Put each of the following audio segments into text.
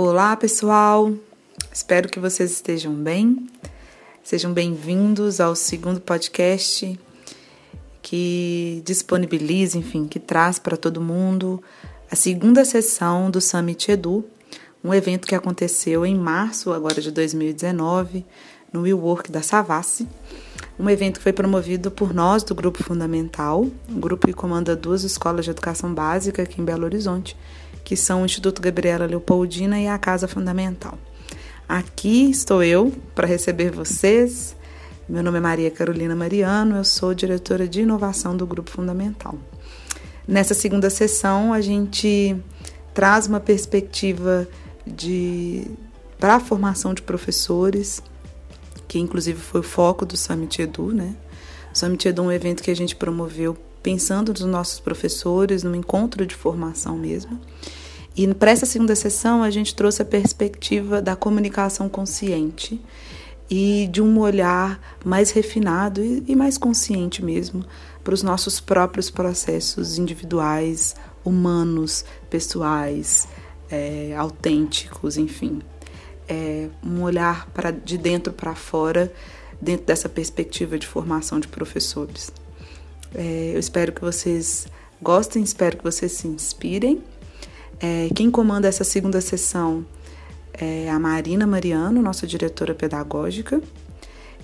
Olá, pessoal. Espero que vocês estejam bem. Sejam bem-vindos ao segundo podcast que disponibiliza, enfim, que traz para todo mundo a segunda sessão do Summit Edu, um evento que aconteceu em março agora de 2019 no WeWork da Savassi. Um evento que foi promovido por nós do Grupo Fundamental, um grupo que comanda duas escolas de educação básica aqui em Belo Horizonte, que são o Instituto Gabriela Leopoldina e a Casa Fundamental. Aqui estou eu para receber vocês. Meu nome é Maria Carolina Mariano, eu sou diretora de inovação do Grupo Fundamental. Nessa segunda sessão, a gente traz uma perspectiva de para a formação de professores, que inclusive foi o foco do Summit Edu, né? O Summit Edu é um evento que a gente promoveu pensando nos nossos professores, num encontro de formação mesmo. E para essa segunda sessão, a gente trouxe a perspectiva da comunicação consciente e de um olhar mais refinado e, mais consciente mesmo para os nossos próprios processos individuais, humanos, pessoais, é, autênticos, enfim. É um olhar para de dentro para fora, dentro dessa perspectiva de formação de professores. É, eu espero que vocês gostem, espero que vocês se inspirem. É, quem comanda essa segunda sessão é a Marina Mariano, nossa diretora pedagógica,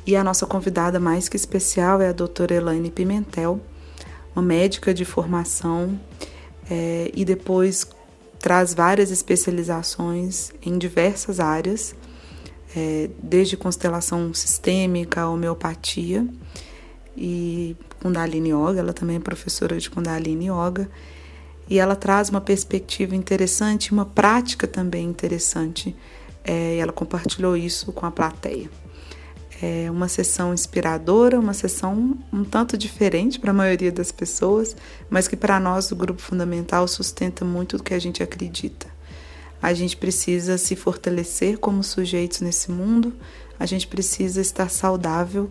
e a nossa convidada mais que especial é a doutora Elaine Pimentel, uma médica de formação é, e depois traz várias especializações em diversas áreas, é, desde constelação sistêmica, homeopatia e Kundalini Yoga, ela também é professora de Kundalini Yoga e ela traz uma perspectiva interessante, uma prática também interessante. É, ela compartilhou isso com a plateia. É uma sessão inspiradora, uma sessão um tanto diferente para a maioria das pessoas, mas que para nós do grupo fundamental sustenta muito do que a gente acredita. A gente precisa se fortalecer como sujeitos nesse mundo, a gente precisa estar saudável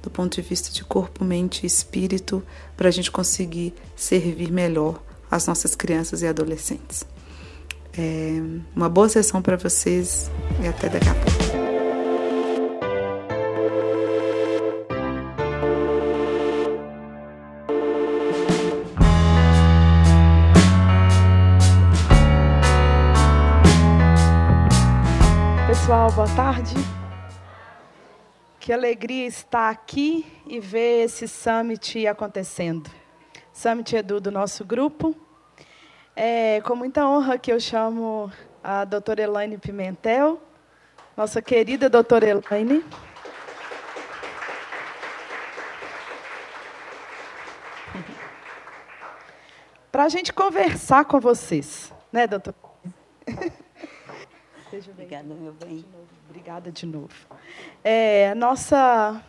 do ponto de vista de corpo, mente e espírito para a gente conseguir servir melhor as nossas crianças e adolescentes. É uma boa sessão para vocês e até daqui a pouco. Pessoal, boa tarde. Que alegria estar aqui e ver esse summit acontecendo. Summit Edu do nosso grupo. É com muita honra que eu chamo a doutora Elaine Pimentel, nossa querida doutora Elaine. Para a gente conversar com vocês, né, doutora? Obrigada, meu bem. Obrigada de novo. É, nossa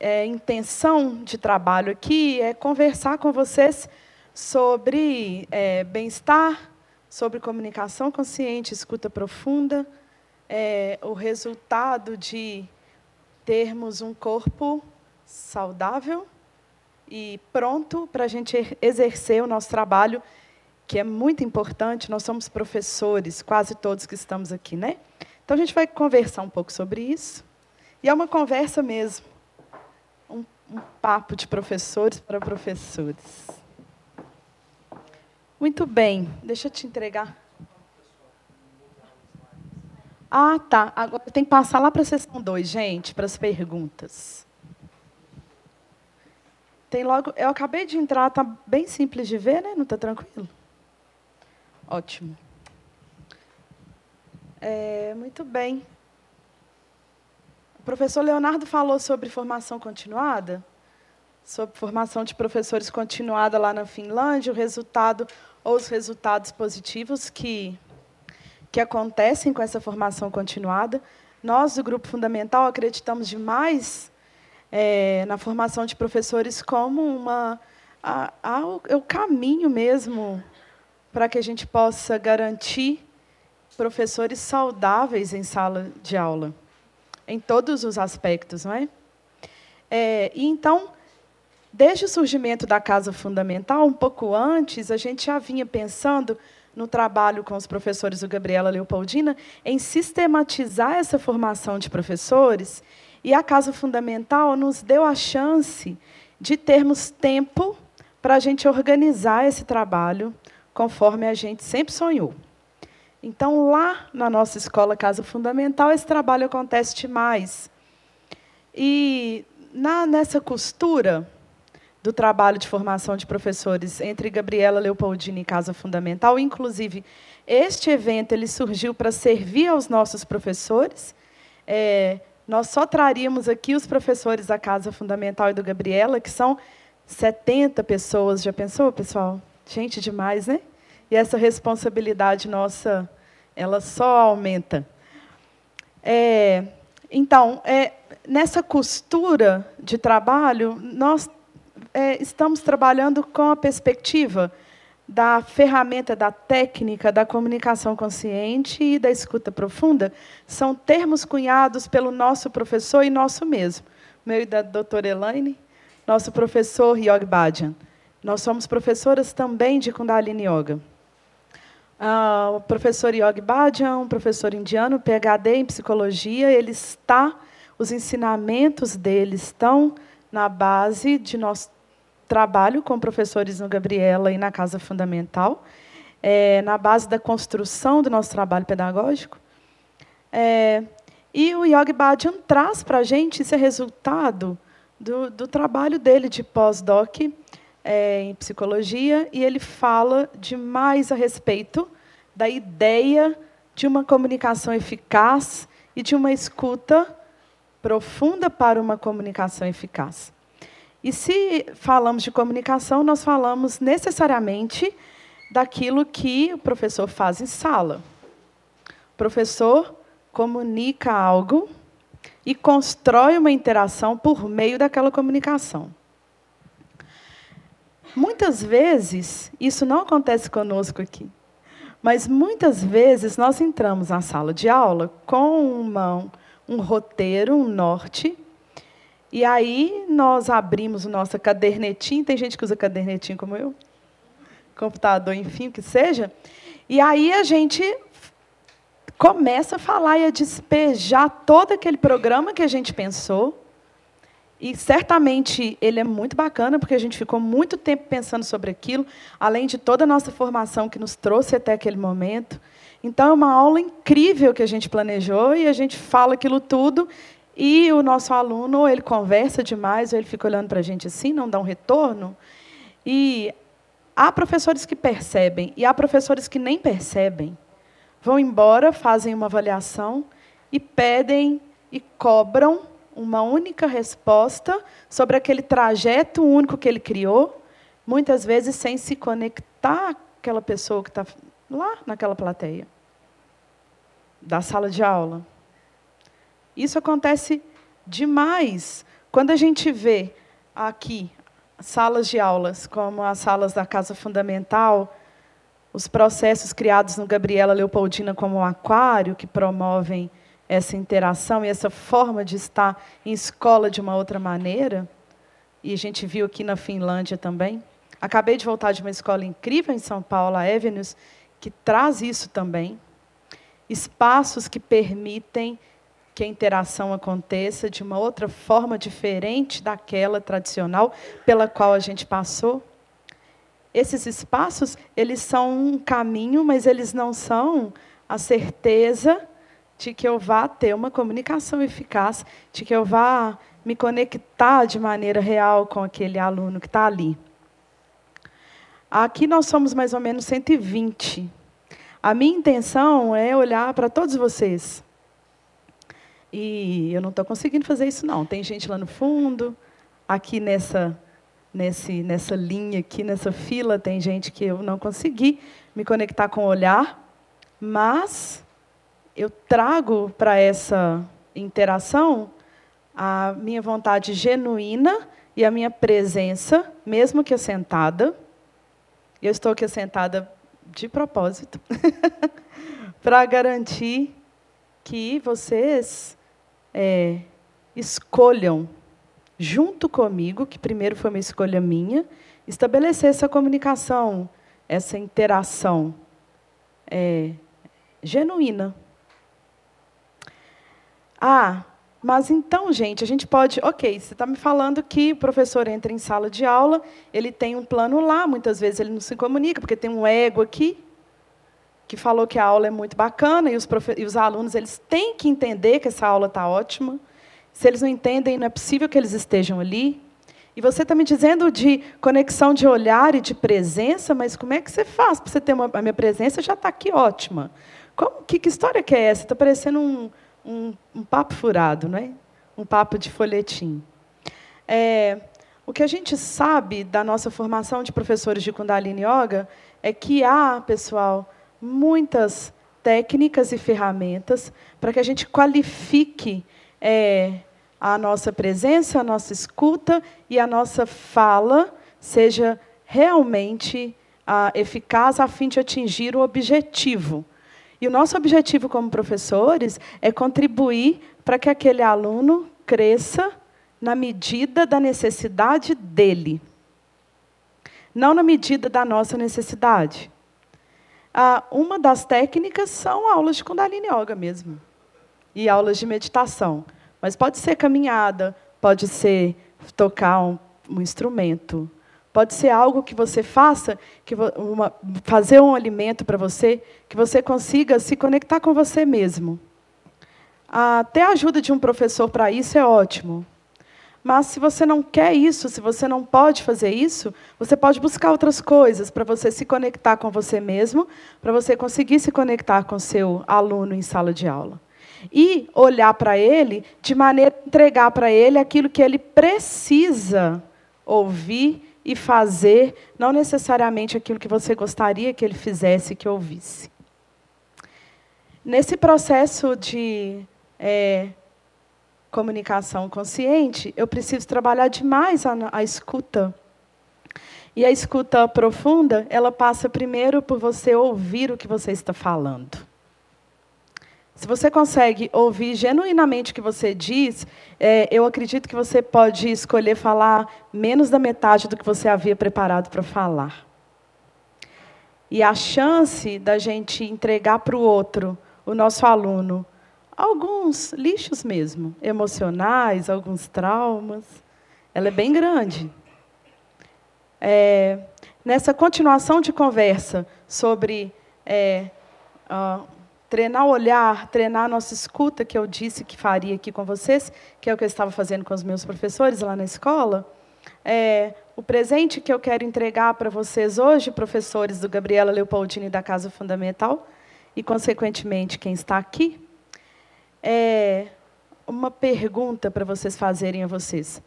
é, intenção de trabalho aqui é conversar com vocês sobre é, bem-estar, sobre comunicação consciente, escuta profunda, é, o resultado de termos um corpo saudável e pronto para a gente exercer o nosso trabalho, que é muito importante. Nós somos professores, quase todos que estamos aqui, né? Então a gente vai conversar um pouco sobre isso. E é uma conversa mesmo um papo de professores para professores. Muito bem, deixa eu te entregar. Ah, tá. Agora tem que passar lá para a sessão 2, gente, para as perguntas. Tem logo. Eu acabei de entrar, está bem simples de ver, né? Não está tranquilo? Ótimo. É, muito bem. O professor Leonardo falou sobre formação continuada, sobre formação de professores continuada lá na Finlândia, o resultado ou os resultados positivos que, que acontecem com essa formação continuada. Nós, do Grupo Fundamental, acreditamos demais é, na formação de professores como uma, a, a, o, é o caminho mesmo para que a gente possa garantir professores saudáveis em sala de aula em todos os aspectos, não é? é? E então, desde o surgimento da Casa Fundamental, um pouco antes, a gente já vinha pensando no trabalho com os professores do Gabriela Leopoldina em sistematizar essa formação de professores e a Casa Fundamental nos deu a chance de termos tempo para a gente organizar esse trabalho conforme a gente sempre sonhou. Então, lá na nossa escola Casa Fundamental, esse trabalho acontece demais. E na, nessa costura do trabalho de formação de professores entre Gabriela Leopoldini e Casa Fundamental, inclusive este evento ele surgiu para servir aos nossos professores. É, nós só traríamos aqui os professores da Casa Fundamental e do Gabriela, que são 70 pessoas. Já pensou, pessoal? Gente demais, né? E essa responsabilidade nossa, ela só aumenta. É, então, é, nessa costura de trabalho, nós é, estamos trabalhando com a perspectiva da ferramenta da técnica da comunicação consciente e da escuta profunda. São termos cunhados pelo nosso professor e nosso mesmo, meu e da doutora Elaine, nosso professor Yogi Bhajan. Nós somos professoras também de Kundalini Yoga. Ah, o professor Yogi Bhajan, um professor indiano, PhD em psicologia, ele está os ensinamentos dele estão na base de nosso trabalho com professores no Gabriela e na Casa Fundamental, é, na base da construção do nosso trabalho pedagógico. É, e o Yogi Bhajan traz para a gente esse resultado do, do trabalho dele de pós-doc é, em psicologia, e ele fala demais a respeito da ideia de uma comunicação eficaz e de uma escuta profunda para uma comunicação eficaz. E se falamos de comunicação, nós falamos necessariamente daquilo que o professor faz em sala. O professor comunica algo e constrói uma interação por meio daquela comunicação. Muitas vezes, isso não acontece conosco aqui, mas muitas vezes nós entramos na sala de aula com uma, um roteiro, um norte. E aí nós abrimos o nosso cadernetinho, tem gente que usa cadernetinho como eu, computador, enfim, o que seja. E aí a gente começa a falar e a despejar todo aquele programa que a gente pensou. E certamente ele é muito bacana, porque a gente ficou muito tempo pensando sobre aquilo, além de toda a nossa formação que nos trouxe até aquele momento. Então, é uma aula incrível que a gente planejou e a gente fala aquilo tudo e o nosso aluno, ele conversa demais, ou ele fica olhando para a gente assim, não dá um retorno. E há professores que percebem e há professores que nem percebem. Vão embora, fazem uma avaliação e pedem e cobram uma única resposta sobre aquele trajeto único que ele criou, muitas vezes sem se conectar àquela pessoa que está lá naquela plateia da sala de aula. Isso acontece demais quando a gente vê aqui salas de aulas, como as salas da Casa Fundamental, os processos criados no Gabriela Leopoldina como o aquário, que promovem essa interação e essa forma de estar em escola de uma outra maneira. E a gente viu aqui na Finlândia também. Acabei de voltar de uma escola incrível em São Paulo, a Avenues, que traz isso também. Espaços que permitem que a interação aconteça de uma outra forma diferente daquela tradicional pela qual a gente passou. Esses espaços, eles são um caminho, mas eles não são a certeza de que eu vá ter uma comunicação eficaz, de que eu vá me conectar de maneira real com aquele aluno que está ali. Aqui nós somos mais ou menos 120. A minha intenção é olhar para todos vocês. E eu não estou conseguindo fazer isso, não. Tem gente lá no fundo, aqui nessa, nesse, nessa linha, aqui nessa fila, tem gente que eu não consegui me conectar com o olhar, mas eu trago para essa interação a minha vontade genuína e a minha presença, mesmo que assentada. Eu estou aqui sentada de propósito, para garantir que vocês é, escolham, junto comigo, que primeiro foi uma escolha minha, estabelecer essa comunicação, essa interação é, genuína. Ah, mas então, gente, a gente pode. Ok, você está me falando que o professor entra em sala de aula, ele tem um plano lá, muitas vezes ele não se comunica, porque tem um ego aqui, que falou que a aula é muito bacana, e os, e os alunos eles têm que entender que essa aula está ótima. Se eles não entendem, não é possível que eles estejam ali. E você está me dizendo de conexão de olhar e de presença, mas como é que você faz para você ter uma. A minha presença já está aqui ótima. Como, que, que história que é essa? Está parecendo um, um, um, papo furado, não é? um papo de folhetim. É, o que a gente sabe da nossa formação de professores de Kundalini Yoga é que há, pessoal, muitas técnicas e ferramentas para que a gente qualifique é, a nossa presença, a nossa escuta e a nossa fala seja realmente ah, eficaz a fim de atingir o objetivo. E o nosso objetivo como professores é contribuir para que aquele aluno cresça na medida da necessidade dele, não na medida da nossa necessidade. Ah, uma das técnicas são aulas de Kundalini Yoga mesmo, e aulas de meditação. Mas pode ser caminhada, pode ser tocar um, um instrumento, pode ser algo que você faça, que uma, fazer um alimento para você, que você consiga se conectar com você mesmo. Até a ajuda de um professor para isso é ótimo. Mas se você não quer isso, se você não pode fazer isso, você pode buscar outras coisas para você se conectar com você mesmo, para você conseguir se conectar com seu aluno em sala de aula e olhar para ele de maneira a entregar para ele aquilo que ele precisa ouvir e fazer, não necessariamente aquilo que você gostaria que ele fizesse, que ouvisse. Nesse processo de é, comunicação consciente, eu preciso trabalhar demais a, a escuta. E a escuta profunda, ela passa primeiro por você ouvir o que você está falando. Se você consegue ouvir genuinamente o que você diz, é, eu acredito que você pode escolher falar menos da metade do que você havia preparado para falar. E a chance da gente entregar para o outro, o nosso aluno, alguns lixos mesmo, emocionais, alguns traumas, ela é bem grande. É, nessa continuação de conversa sobre é, uh, treinar o olhar, treinar a nossa escuta, que eu disse que faria aqui com vocês, que é o que eu estava fazendo com os meus professores lá na escola. É, o presente que eu quero entregar para vocês hoje, professores do Gabriela Leopoldini da Casa Fundamental, e, consequentemente, quem está aqui, é uma pergunta para vocês fazerem a vocês.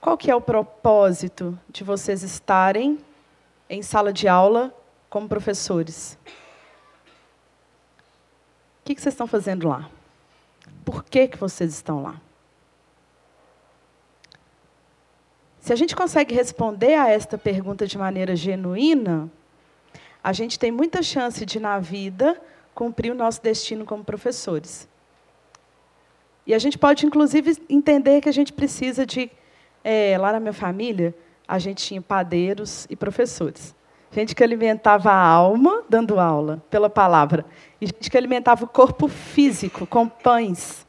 Qual que é o propósito de vocês estarem em sala de aula como professores? O que, vocês estão fazendo lá? Por que, que vocês estão lá? Se a gente consegue responder a esta pergunta de maneira genuína, a gente tem muita chance de, na vida, cumprir o nosso destino como professores. E a gente pode, inclusive, entender que a gente precisa de. É, lá na minha família, a gente tinha padeiros e professores. Gente que alimentava a alma dando aula pela palavra. E gente que alimentava o corpo físico com pães.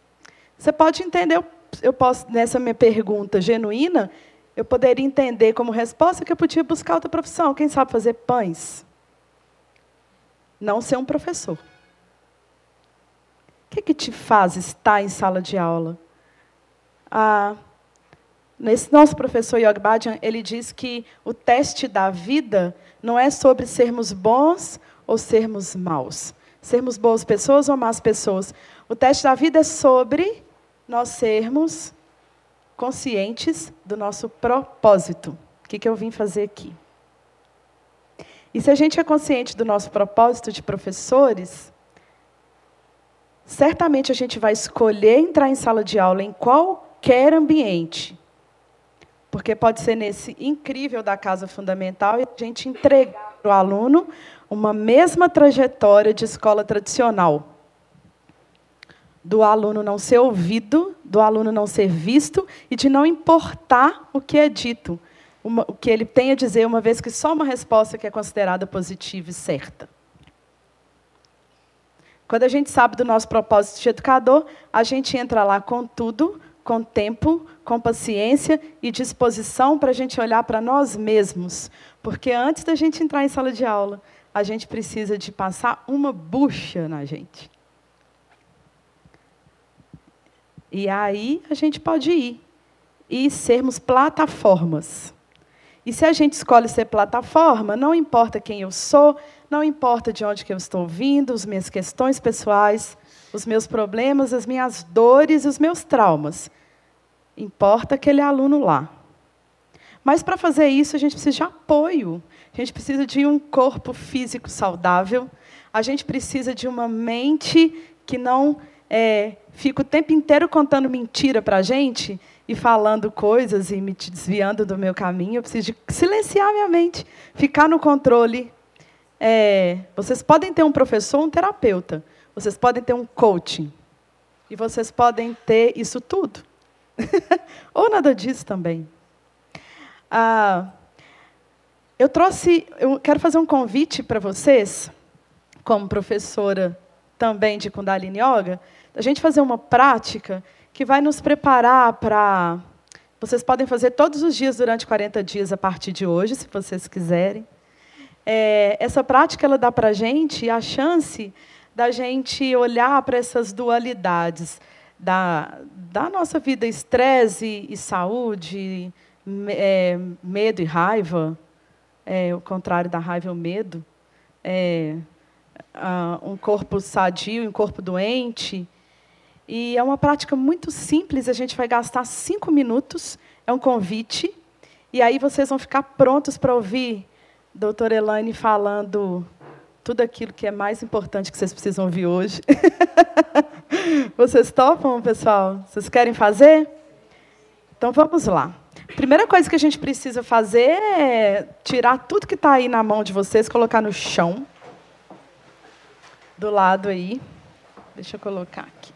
Você pode entender, eu posso, nessa minha pergunta genuína, eu poderia entender como resposta que eu podia buscar outra profissão. Quem sabe fazer pães? Não ser um professor. O que, que te faz estar em sala de aula? Ah, nesse nosso professor Yog Bhajan, ele diz que o teste da vida não é sobre sermos bons ou sermos maus, sermos boas pessoas ou más pessoas. O teste da vida é sobre nós sermos conscientes do nosso propósito. O que, que eu vim fazer aqui? E se a gente é consciente do nosso propósito de professores, certamente a gente vai escolher entrar em sala de aula em qualquer ambiente porque pode ser nesse incrível da casa fundamental e a gente entregar para o aluno uma mesma trajetória de escola tradicional. Do aluno não ser ouvido, do aluno não ser visto e de não importar o que é dito, uma, o que ele tem a dizer, uma vez que só uma resposta que é considerada positiva e certa. Quando a gente sabe do nosso propósito de educador, a gente entra lá com tudo, com tempo, com paciência e disposição para a gente olhar para nós mesmos. Porque antes da gente entrar em sala de aula, a gente precisa de passar uma bucha na gente. E aí a gente pode ir e sermos plataformas. E se a gente escolhe ser plataforma, não importa quem eu sou, não importa de onde que eu estou vindo, as minhas questões pessoais, os meus problemas, as minhas dores os meus traumas. Importa aquele aluno lá. Mas para fazer isso, a gente precisa de apoio. A gente precisa de um corpo físico saudável. A gente precisa de uma mente que não é, fica o tempo inteiro contando mentira para a gente e falando coisas e me desviando do meu caminho. Eu preciso de silenciar minha mente, ficar no controle. É, vocês podem ter um professor, um terapeuta. Vocês podem ter um coaching. E vocês podem ter isso tudo. Ou nada disso também. Ah, eu trouxe, eu quero fazer um convite para vocês, como professora também de Kundalini Yoga, a gente fazer uma prática que vai nos preparar para. Vocês podem fazer todos os dias durante 40 dias a partir de hoje, se vocês quiserem. É, essa prática ela dá para a gente a chance da gente olhar para essas dualidades da, da nossa vida, estresse e saúde, é, medo e raiva, é, o contrário da raiva é o medo, é, um corpo sadio e um corpo doente, e é uma prática muito simples, a gente vai gastar cinco minutos, é um convite, e aí vocês vão ficar prontos para ouvir doutora Elaine falando tudo aquilo que é mais importante que vocês precisam ouvir hoje. vocês topam, pessoal? Vocês querem fazer? Então vamos lá. Primeira coisa que a gente precisa fazer é tirar tudo que está aí na mão de vocês, colocar no chão. Do lado aí. Deixa eu colocar aqui.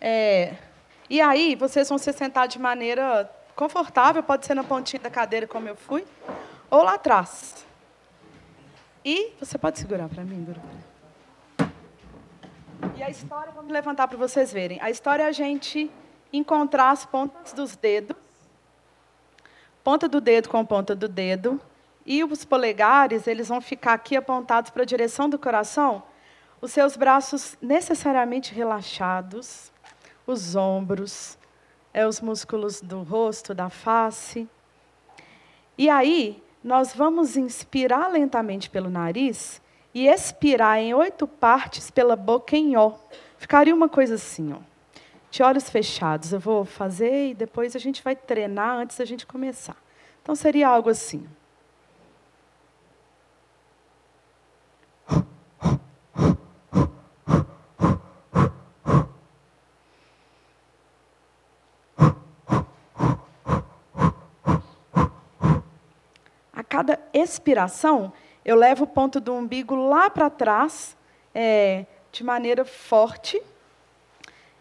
É, e aí, vocês vão se sentar de maneira confortável, pode ser na pontinha da cadeira, como eu fui, ou lá atrás. E você pode segurar para mim, Dura? E a história, vamos levantar para vocês verem. A história é a gente encontrar as pontas dos dedos, ponta do dedo com ponta do dedo, e os polegares, eles vão ficar aqui apontados para a direção do coração, os seus braços necessariamente relaxados, os ombros, é os músculos do rosto, da face. E aí, nós vamos inspirar lentamente pelo nariz e expirar em oito partes pela boca em ó. Ficaria uma coisa assim, ó. De olhos fechados. Eu vou fazer e depois a gente vai treinar antes da gente começar. Então seria algo assim. Cada expiração, eu levo o ponto do umbigo lá para trás, é, de maneira forte.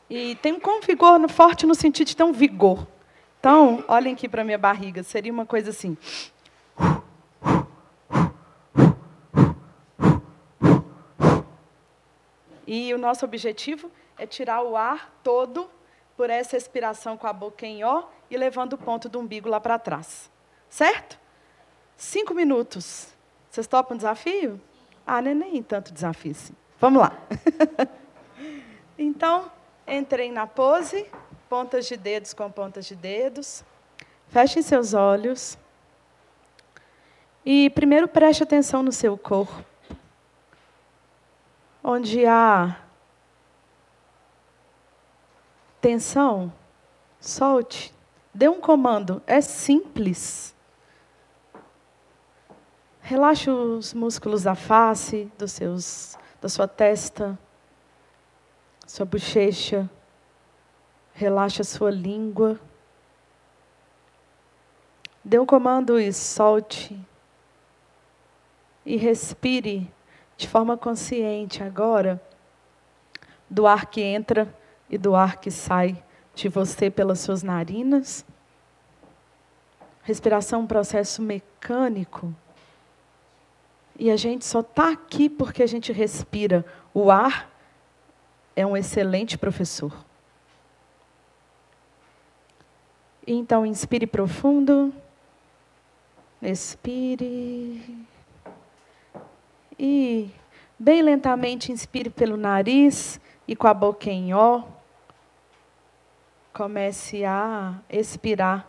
E tem um vigor forte no sentido de ter um vigor. Então, olhem aqui para minha barriga, seria uma coisa assim. E o nosso objetivo é tirar o ar todo por essa expiração com a boca em ó e levando o ponto do umbigo lá para trás. Certo? Cinco minutos. Vocês topam o desafio? Ah, não é nem tanto desafio assim. Vamos lá. então, entrem na pose, pontas de dedos com pontas de dedos. Fechem seus olhos. E primeiro preste atenção no seu corpo. Onde há tensão, solte. Dê um comando. É simples. Relaxe os músculos da face, dos seus, da sua testa, sua bochecha. Relaxe a sua língua. Dê um comando e solte. E respire de forma consciente agora do ar que entra e do ar que sai de você pelas suas narinas Respiração é um processo mecânico. E a gente só está aqui porque a gente respira. O ar é um excelente professor. Então, inspire profundo. Expire. E bem lentamente inspire pelo nariz e com a boca em ó. Comece a expirar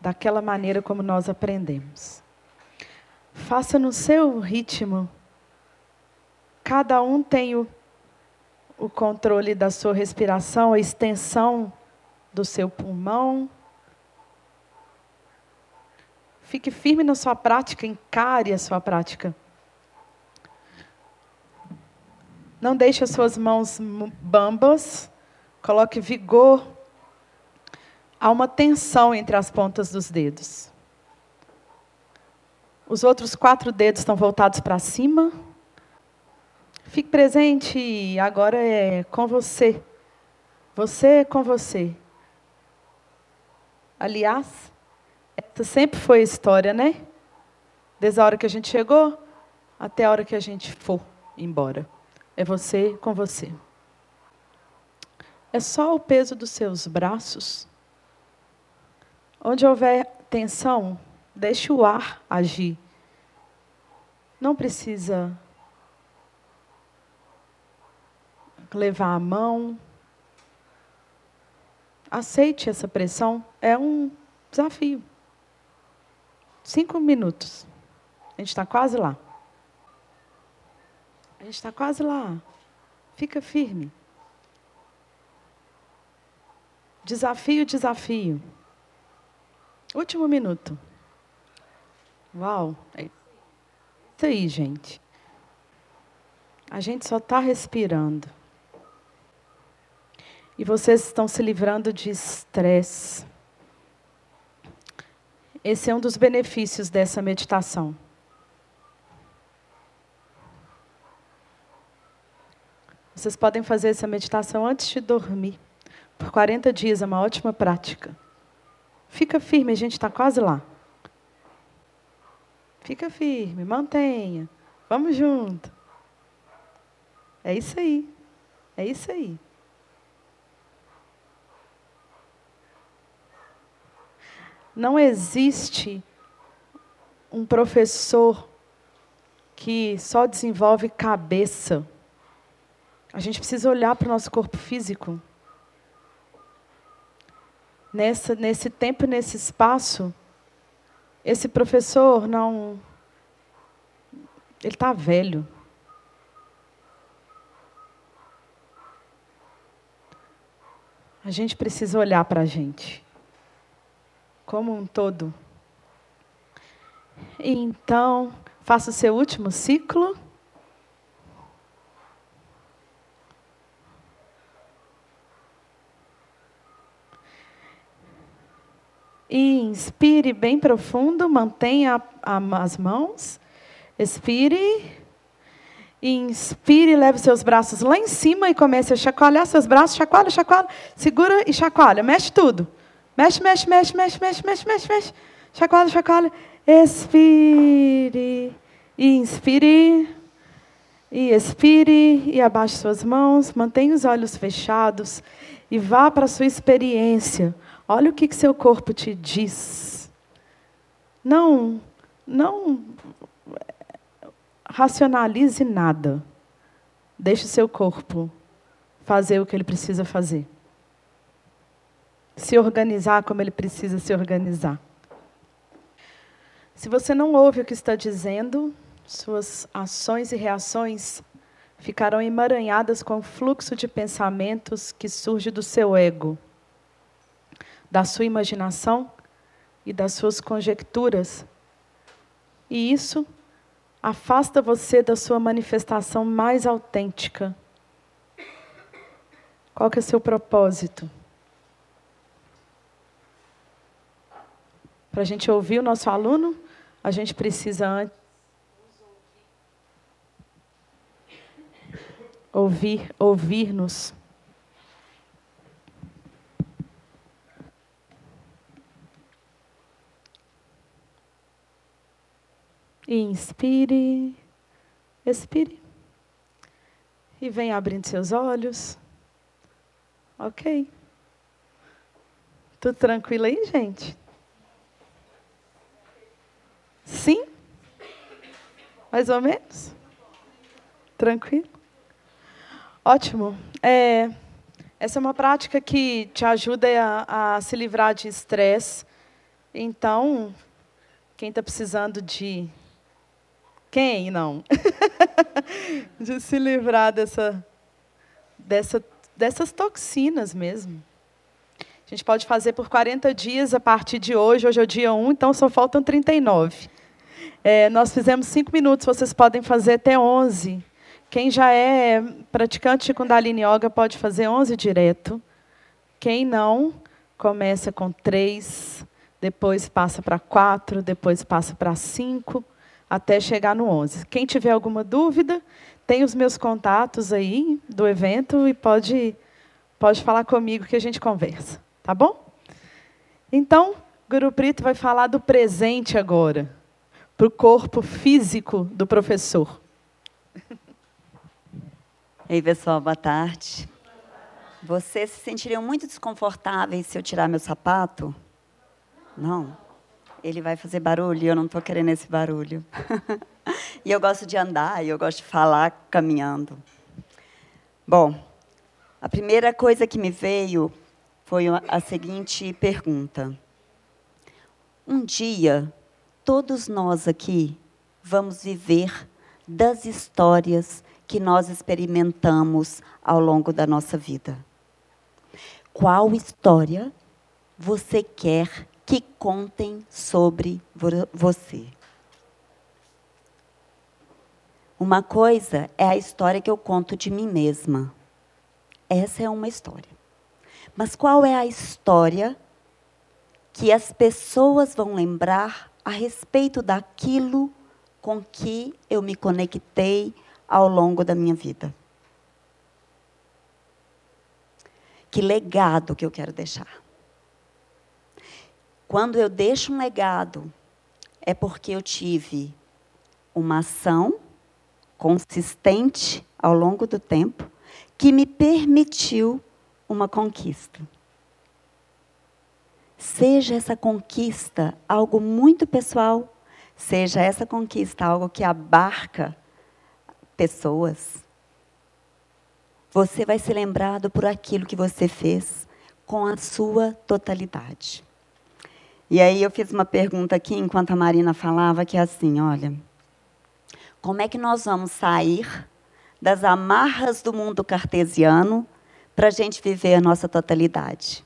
daquela maneira como nós aprendemos. Faça no seu ritmo. Cada um tem o, o controle da sua respiração, a extensão do seu pulmão. Fique firme na sua prática, encare a sua prática. Não deixe as suas mãos bambas. Coloque vigor. Há uma tensão entre as pontas dos dedos. Os outros quatro dedos estão voltados para cima. Fique presente, agora é com você. Você com você. Aliás, essa sempre foi a história, né? Desde a hora que a gente chegou até a hora que a gente for embora. É você com você. É só o peso dos seus braços. Onde houver tensão, Deixe o ar agir. Não precisa levar a mão. Aceite essa pressão. É um desafio. Cinco minutos. A gente está quase lá. A gente está quase lá. Fica firme. Desafio, desafio. Último minuto. Uau! É isso aí, gente. A gente só está respirando. E vocês estão se livrando de estresse. Esse é um dos benefícios dessa meditação. Vocês podem fazer essa meditação antes de dormir. Por 40 dias é uma ótima prática. Fica firme, a gente está quase lá. Fica firme, mantenha. Vamos junto. É isso aí. É isso aí. Não existe um professor que só desenvolve cabeça. A gente precisa olhar para o nosso corpo físico. Nessa, nesse tempo, nesse espaço, esse professor não. Ele está velho. A gente precisa olhar para a gente como um todo. Então, faça o seu último ciclo. E inspire bem profundo, mantenha as mãos. Expire. Inspire, leve seus braços lá em cima e comece a chacoalhar seus braços. Chacoalha, chacoalha. Segura e chacoalha. Mexe tudo. Mexe, mexe, mexe, mexe, mexe, mexe, mexe, mexe. Chacoalha, chacoalha. Expire. Inspire. E expire e abaixe suas mãos. Mantenha os olhos fechados e vá para a sua experiência. Olha o que, que seu corpo te diz. Não, não racionalize nada. Deixe o seu corpo fazer o que ele precisa fazer. Se organizar como ele precisa se organizar. Se você não ouve o que está dizendo, suas ações e reações ficarão emaranhadas com o fluxo de pensamentos que surge do seu ego da sua imaginação e das suas conjecturas. E isso afasta você da sua manifestação mais autêntica. Qual que é o seu propósito? Para a gente ouvir o nosso aluno, a gente precisa antes ouvir, ouvir-nos. Inspire. Expire. E vem abrindo seus olhos. Ok. Tudo tranquilo aí, gente? Sim? Mais ou menos? Tranquilo? Ótimo. É, essa é uma prática que te ajuda a, a se livrar de estresse. Então, quem está precisando de. Quem não? de se livrar dessa, dessa, dessas toxinas mesmo. A gente pode fazer por 40 dias a partir de hoje. Hoje é o dia 1, então só faltam 39. É, nós fizemos 5 minutos, vocês podem fazer até 11. Quem já é praticante de Kundalini Yoga pode fazer 11 direto. Quem não, começa com 3, depois passa para 4, depois passa para 5, até chegar no 11. Quem tiver alguma dúvida, tem os meus contatos aí do evento e pode, pode falar comigo que a gente conversa. Tá bom? Então, Guru Prito vai falar do presente agora, para o corpo físico do professor. Ei, pessoal, boa tarde. Vocês se sentiriam muito desconfortáveis se eu tirar meu sapato? Não. Ele vai fazer barulho eu não estou querendo esse barulho. e eu gosto de andar, e eu gosto de falar caminhando. Bom, a primeira coisa que me veio foi a seguinte pergunta. Um dia, todos nós aqui vamos viver das histórias que nós experimentamos ao longo da nossa vida. Qual história você quer que contem sobre você? Uma coisa é a história que eu conto de mim mesma. Essa é uma história. Mas qual é a história que as pessoas vão lembrar a respeito daquilo com que eu me conectei ao longo da minha vida. Que legado que eu quero deixar. Quando eu deixo um legado, é porque eu tive uma ação consistente ao longo do tempo que me permitiu uma conquista. Seja essa conquista algo muito pessoal, seja essa conquista algo que abarca pessoas. Você vai ser lembrado por aquilo que você fez com a sua totalidade. E aí eu fiz uma pergunta aqui enquanto a Marina falava que é assim, olha, como é que nós vamos sair das amarras do mundo cartesiano para a gente viver a nossa totalidade?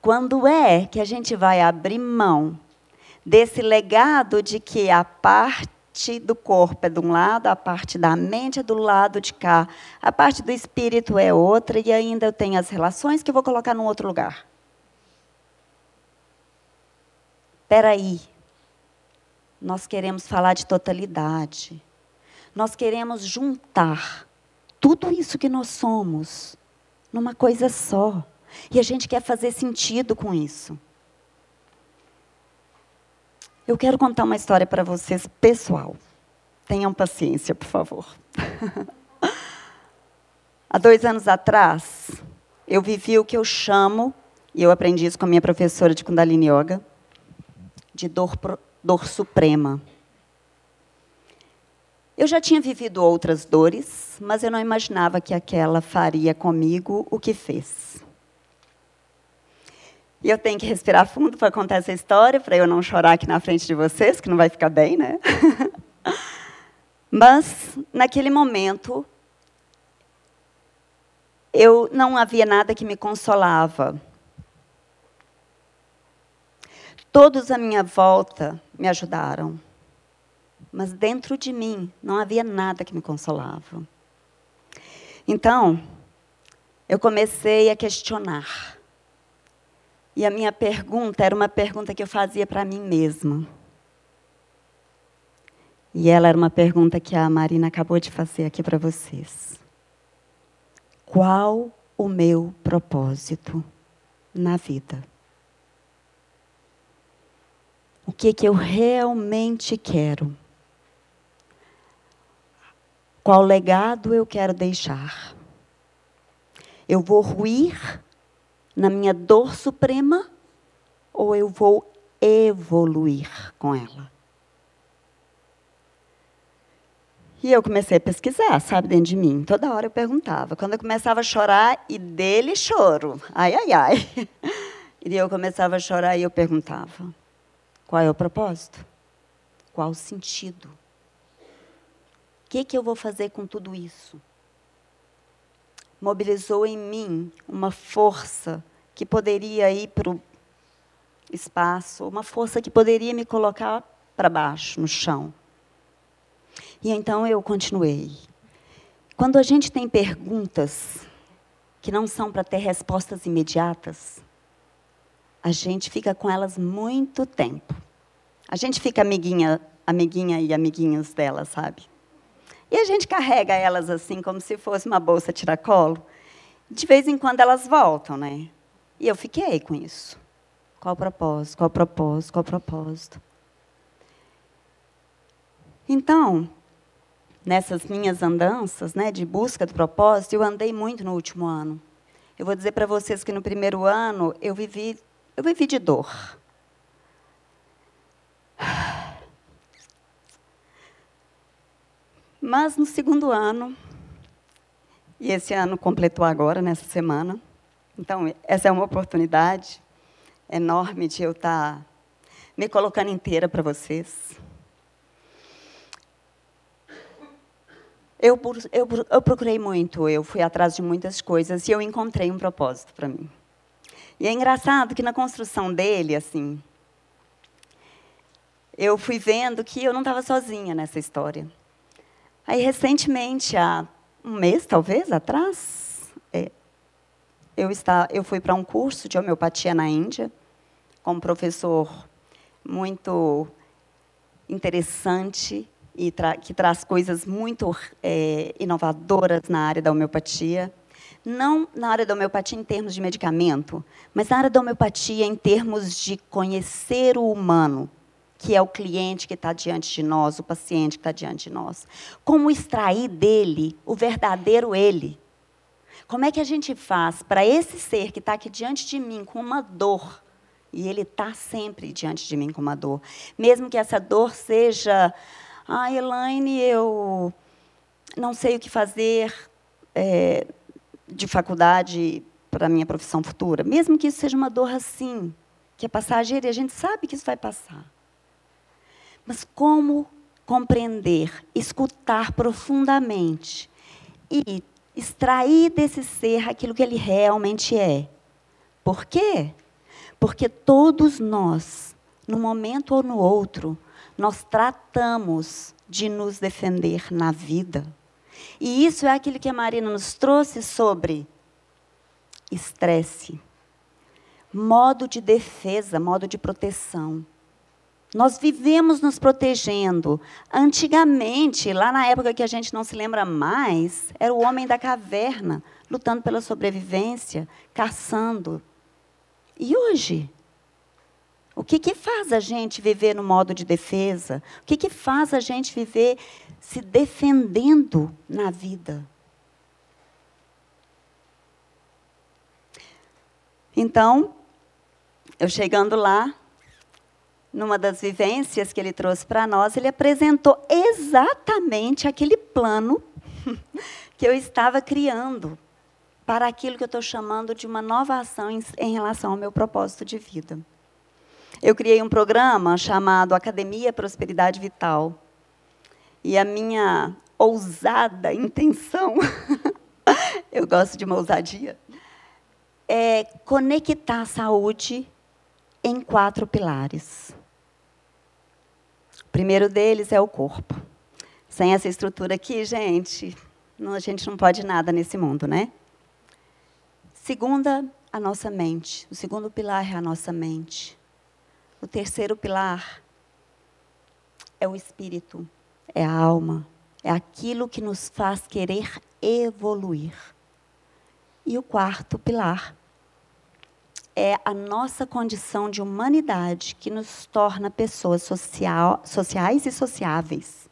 Quando é que a gente vai abrir mão desse legado de que a parte do corpo é de um lado, a parte da mente é do lado de cá, a parte do espírito é outra, e ainda eu tenho as relações que eu vou colocar num outro lugar. Espera aí. Nós queremos falar de totalidade. Nós queremos juntar tudo isso que nós somos numa coisa só. E a gente quer fazer sentido com isso. Eu quero contar uma história para vocês pessoal. Tenham paciência, por favor. Há dois anos atrás, eu vivi o que eu chamo, e eu aprendi isso com a minha professora de Kundalini Yoga, de dor, dor suprema. Eu já tinha vivido outras dores, mas eu não imaginava que aquela faria comigo o que fez. E eu tenho que respirar fundo para contar essa história, para eu não chorar aqui na frente de vocês, que não vai ficar bem, né? Mas, naquele momento, eu não havia nada que me consolava. Todos à minha volta me ajudaram, mas dentro de mim não havia nada que me consolava. Então, eu comecei a questionar. E a minha pergunta era uma pergunta que eu fazia para mim mesma. E ela era uma pergunta que a Marina acabou de fazer aqui para vocês. Qual o meu propósito na vida? O que, que eu realmente quero? Qual legado eu quero deixar? Eu vou ruir na minha dor suprema ou eu vou evoluir com ela? E eu comecei a pesquisar, sabe, dentro de mim. Toda hora eu perguntava. Quando eu começava a chorar, e dele choro. Ai, ai, ai. E eu começava a chorar e eu perguntava: qual é o propósito? Qual o sentido? O que, que eu vou fazer com tudo isso? Mobilizou em mim uma força que poderia ir para o espaço, uma força que poderia me colocar para baixo, no chão. E então eu continuei. Quando a gente tem perguntas que não são para ter respostas imediatas, a gente fica com elas muito tempo. A gente fica amiguinha, amiguinha e amiguinhos delas, sabe? E a gente carrega elas assim como se fosse uma bolsa tiracolo. De vez em quando elas voltam, né? E eu fiquei com isso. Qual o propósito? Qual o propósito? Qual o propósito? Então, nessas minhas andanças, né, de busca do propósito, eu andei muito no último ano. Eu vou dizer para vocês que no primeiro ano eu vivi, eu vivi de dor. Mas no segundo ano, e esse ano completou agora, nessa semana, então essa é uma oportunidade enorme de eu estar tá me colocando inteira para vocês. Eu, eu, eu procurei muito, eu fui atrás de muitas coisas e eu encontrei um propósito para mim. E é engraçado que na construção dele, assim, eu fui vendo que eu não estava sozinha nessa história. Aí, recentemente, há um mês, talvez, atrás, é, eu, está, eu fui para um curso de homeopatia na Índia, com um professor muito interessante, e tra que traz coisas muito é, inovadoras na área da homeopatia. Não na área da homeopatia em termos de medicamento, mas na área da homeopatia em termos de conhecer o humano, que é o cliente que está diante de nós, o paciente que está diante de nós. Como extrair dele o verdadeiro ele. Como é que a gente faz para esse ser que está aqui diante de mim com uma dor, e ele está sempre diante de mim com uma dor, mesmo que essa dor seja ah, Elaine, eu não sei o que fazer é, de faculdade para a minha profissão futura. Mesmo que isso seja uma dor assim, que é passageira, e a gente sabe que isso vai passar. Mas como compreender, escutar profundamente e extrair desse ser aquilo que ele realmente é? Por quê? Porque todos nós, num momento ou no outro, nós tratamos de nos defender na vida. E isso é aquilo que a Marina nos trouxe sobre estresse, modo de defesa, modo de proteção. Nós vivemos nos protegendo. Antigamente, lá na época que a gente não se lembra mais, era o homem da caverna, lutando pela sobrevivência, caçando. E hoje? O que, que faz a gente viver no modo de defesa? O que, que faz a gente viver se defendendo na vida? Então, eu chegando lá, numa das vivências que ele trouxe para nós, ele apresentou exatamente aquele plano que eu estava criando para aquilo que eu estou chamando de uma nova ação em, em relação ao meu propósito de vida. Eu criei um programa chamado Academia Prosperidade Vital. E a minha ousada intenção, eu gosto de uma ousadia, é conectar a saúde em quatro pilares. O primeiro deles é o corpo. Sem essa estrutura aqui, gente, a gente não pode nada nesse mundo, né? Segunda, a nossa mente. O segundo pilar é a nossa mente. O terceiro pilar é o espírito, é a alma, é aquilo que nos faz querer evoluir. E o quarto pilar é a nossa condição de humanidade que nos torna pessoas social, sociais e sociáveis,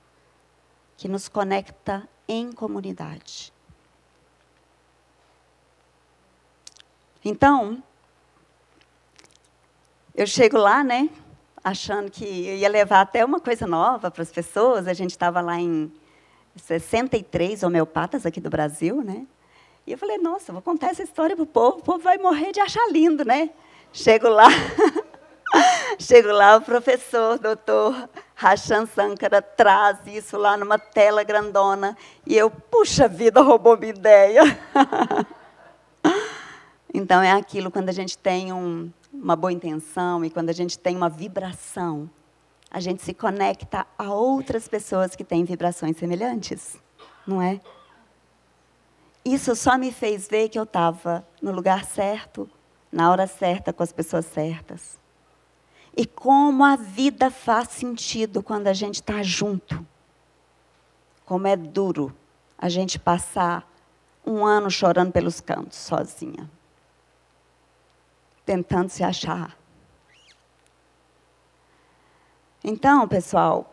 que nos conecta em comunidade. Então, eu chego lá, né, achando que ia levar até uma coisa nova para as pessoas. A gente estava lá em 63 homeopatas aqui do Brasil, né? E eu falei, nossa, vou contar essa história para o povo, o povo vai morrer de achar lindo, né? Chego lá, chego lá, o professor, doutor Rachan Sankara, traz isso lá numa tela grandona, e eu, puxa vida, roubou minha ideia. então, é aquilo, quando a gente tem um, uma boa intenção e quando a gente tem uma vibração, a gente se conecta a outras pessoas que têm vibrações semelhantes, não é? Isso só me fez ver que eu estava no lugar certo, na hora certa, com as pessoas certas. E como a vida faz sentido quando a gente está junto. Como é duro a gente passar um ano chorando pelos cantos, sozinha. Tentando se achar. Então, pessoal,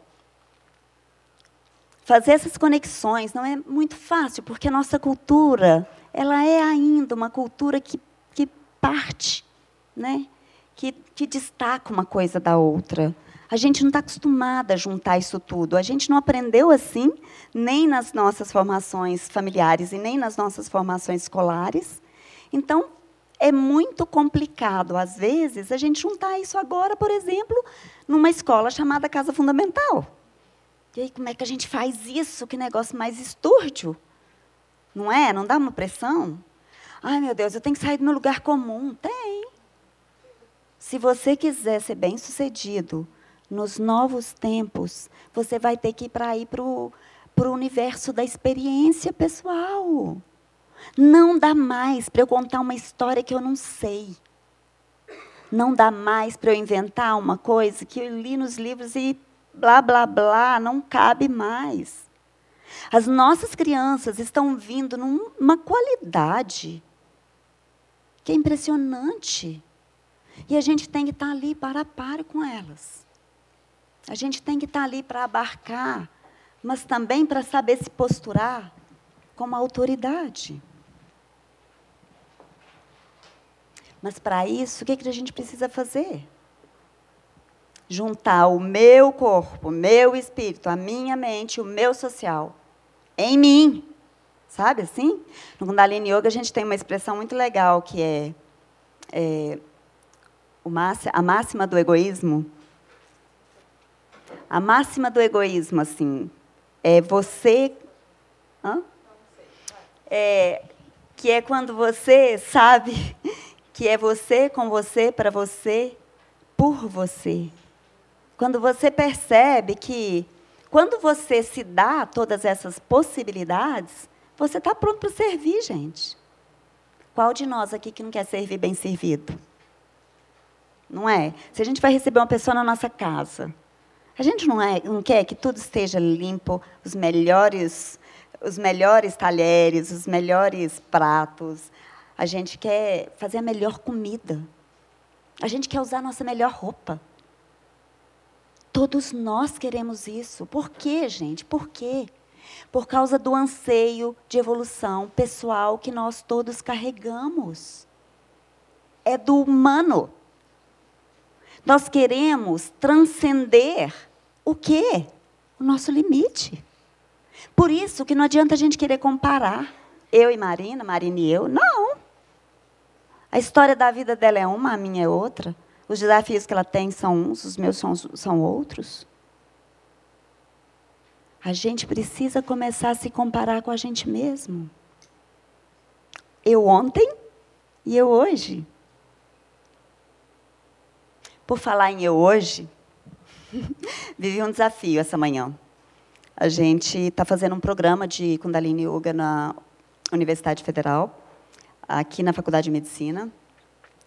fazer essas conexões não é muito fácil, porque a nossa cultura, ela é ainda uma cultura que, que parte, né? que, que destaca uma coisa da outra. A gente não está acostumada a juntar isso tudo. A gente não aprendeu assim, nem nas nossas formações familiares e nem nas nossas formações escolares. Então, é muito complicado, às vezes, a gente juntar isso agora, por exemplo, numa escola chamada Casa Fundamental. E aí, como é que a gente faz isso? Que negócio mais estúrdio. Não é? Não dá uma pressão? Ai, meu Deus, eu tenho que sair do meu lugar comum. Tem. Se você quiser ser bem-sucedido nos novos tempos, você vai ter que ir para ir para o universo da experiência pessoal. Não dá mais para eu contar uma história que eu não sei. Não dá mais para eu inventar uma coisa que eu li nos livros e blá, blá, blá, não cabe mais. As nossas crianças estão vindo numa qualidade que é impressionante. E a gente tem que estar ali para a par com elas. A gente tem que estar ali para abarcar, mas também para saber se posturar como autoridade. Mas para isso, o que, que a gente precisa fazer? juntar o meu corpo, o meu espírito, a minha mente, o meu social em mim. Sabe assim? No Kundalini Yoga a gente tem uma expressão muito legal que é, é a máxima do egoísmo. A máxima do egoísmo, assim, é você. Hã? É, que é quando você sabe que é você com você, para você, por você. Quando você percebe que, quando você se dá todas essas possibilidades, você está pronto para servir, gente. Qual de nós aqui que não quer servir bem servido? Não é? Se a gente vai receber uma pessoa na nossa casa, a gente não, é, não quer que tudo esteja limpo, os melhores, os melhores talheres, os melhores pratos. A gente quer fazer a melhor comida. A gente quer usar a nossa melhor roupa. Todos nós queremos isso. Por quê, gente? Por quê? Por causa do anseio de evolução pessoal que nós todos carregamos. É do humano. Nós queremos transcender o quê? O nosso limite. Por isso que não adianta a gente querer comparar. Eu e Marina, Marina e eu, não. A história da vida dela é uma, a minha é outra. Os desafios que ela tem são uns, os meus são, são outros. A gente precisa começar a se comparar com a gente mesmo. Eu ontem e eu hoje. Por falar em eu hoje, vivi um desafio essa manhã. A gente está fazendo um programa de Kundalini Yoga na Universidade Federal, aqui na Faculdade de Medicina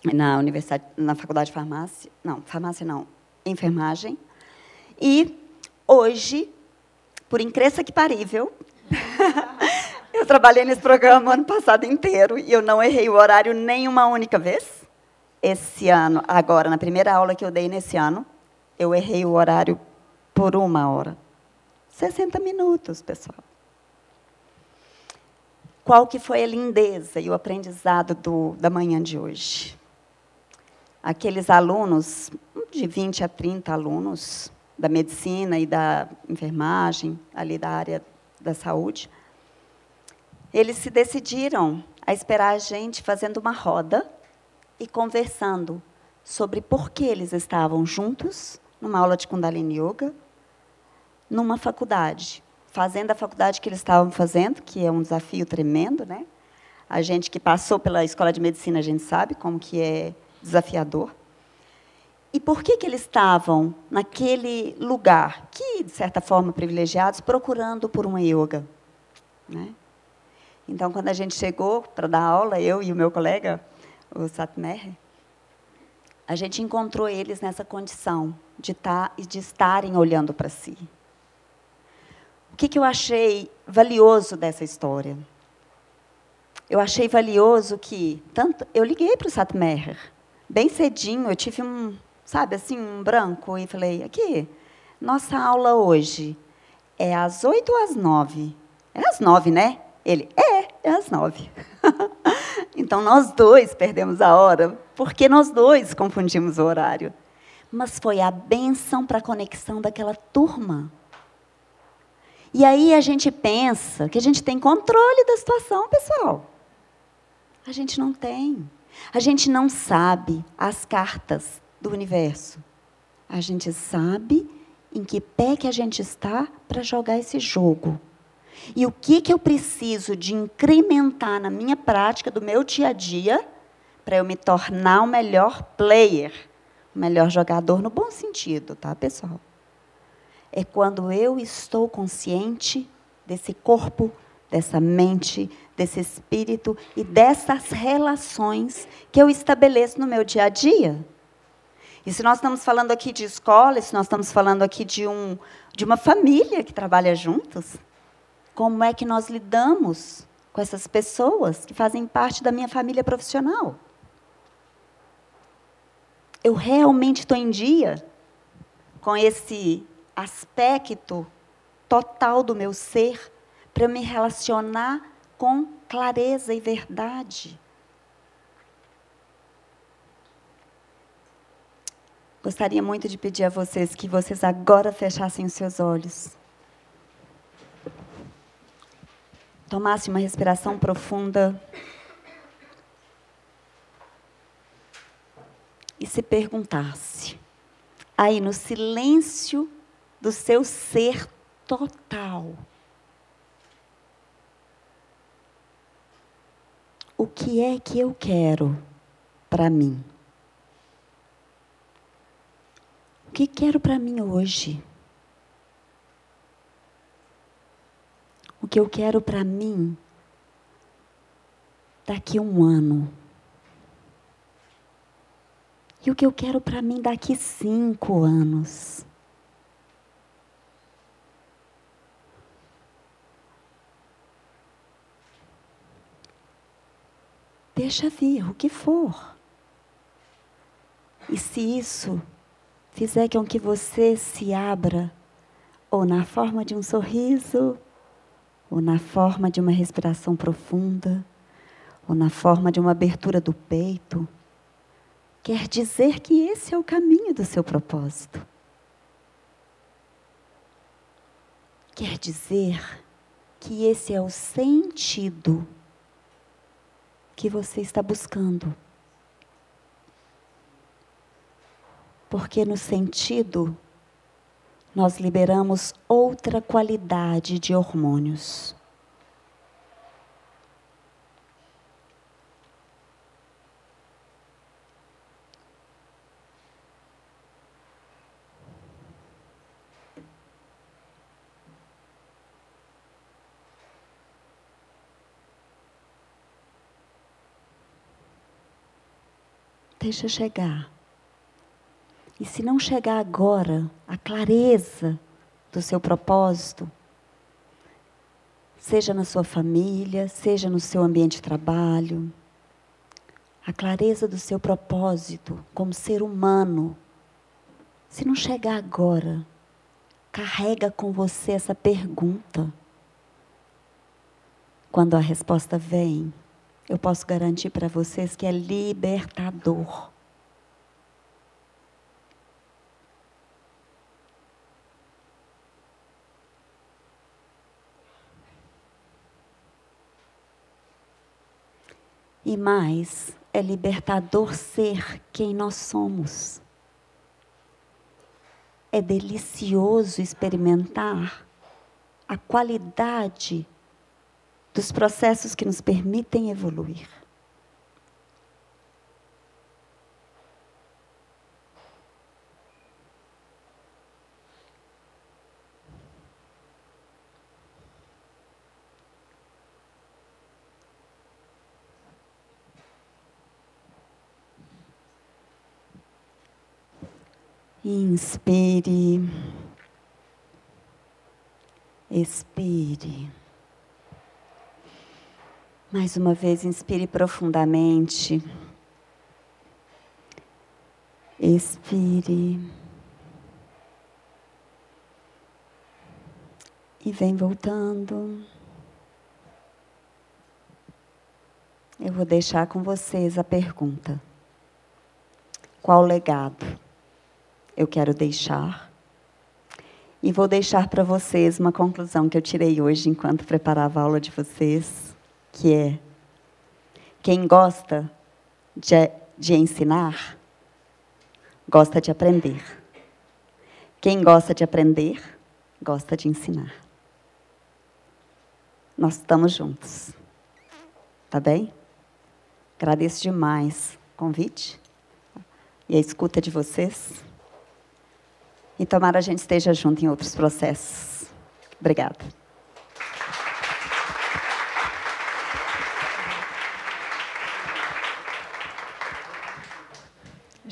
na universidade, na faculdade de farmácia, não, farmácia não, enfermagem. E hoje, por incrível que parível, eu trabalhei nesse programa o ano passado inteiro e eu não errei o horário nenhuma única vez. Esse ano, agora, na primeira aula que eu dei nesse ano, eu errei o horário por uma hora. 60 minutos, pessoal. Qual que foi a lindeza e o aprendizado do, da manhã de hoje. Aqueles alunos, de 20 a 30 alunos, da medicina e da enfermagem, ali da área da saúde, eles se decidiram a esperar a gente fazendo uma roda e conversando sobre por que eles estavam juntos numa aula de Kundalini Yoga, numa faculdade, fazendo a faculdade que eles estavam fazendo, que é um desafio tremendo, né? A gente que passou pela escola de medicina, a gente sabe como que é desafiador. E por que que eles estavam naquele lugar, que de certa forma privilegiados, procurando por uma yoga, né? Então, quando a gente chegou para dar aula, eu e o meu colega, o Satmer, a gente encontrou eles nessa condição de, tá, de estarem olhando para si. Que, que eu achei valioso dessa história? Eu achei valioso que tanto eu liguei para o Satmer bem cedinho, eu tive um, sabe, assim, um branco e falei: "Aqui, nossa aula hoje é às oito ou às nove? É às nove, né? Ele: "É, é às nove. então nós dois perdemos a hora, porque nós dois confundimos o horário. Mas foi a benção para a conexão daquela turma. E aí a gente pensa que a gente tem controle da situação, pessoal. A gente não tem. A gente não sabe as cartas do universo. A gente sabe em que pé que a gente está para jogar esse jogo. E o que, que eu preciso de incrementar na minha prática do meu dia a dia para eu me tornar o melhor player, o melhor jogador no bom sentido, tá, pessoal? É quando eu estou consciente desse corpo, dessa mente, desse espírito e dessas relações que eu estabeleço no meu dia a dia. E se nós estamos falando aqui de escola, se nós estamos falando aqui de, um, de uma família que trabalha juntos, como é que nós lidamos com essas pessoas que fazem parte da minha família profissional? Eu realmente estou em dia com esse aspecto total do meu ser para me relacionar com clareza e verdade. Gostaria muito de pedir a vocês que vocês agora fechassem os seus olhos. tomasse uma respiração profunda e se perguntasse, aí no silêncio do seu ser total, o que é que eu quero para mim? O que quero para mim hoje? o que eu quero para mim daqui um ano. E o que eu quero para mim daqui cinco anos. Deixa vir o que for. E se isso fizer com que você se abra, ou na forma de um sorriso, ou na forma de uma respiração profunda, ou na forma de uma abertura do peito, quer dizer que esse é o caminho do seu propósito. Quer dizer que esse é o sentido que você está buscando. Porque no sentido nós liberamos outra qualidade de hormônios. Deixa chegar. E se não chegar agora a clareza do seu propósito, seja na sua família, seja no seu ambiente de trabalho, a clareza do seu propósito como ser humano, se não chegar agora, carrega com você essa pergunta: Quando a resposta vem, eu posso garantir para vocês que é libertador. E mais, é libertador ser quem nós somos. É delicioso experimentar a qualidade dos processos que nos permitem evoluir. Inspire. Expire. Mais uma vez, inspire profundamente. Expire. E vem voltando. Eu vou deixar com vocês a pergunta: Qual legado eu quero deixar? E vou deixar para vocês uma conclusão que eu tirei hoje enquanto preparava a aula de vocês que é quem gosta de, de ensinar, gosta de aprender. Quem gosta de aprender, gosta de ensinar. Nós estamos juntos. Tá bem? Agradeço demais o convite e a escuta de vocês. E tomara a gente esteja junto em outros processos. Obrigada.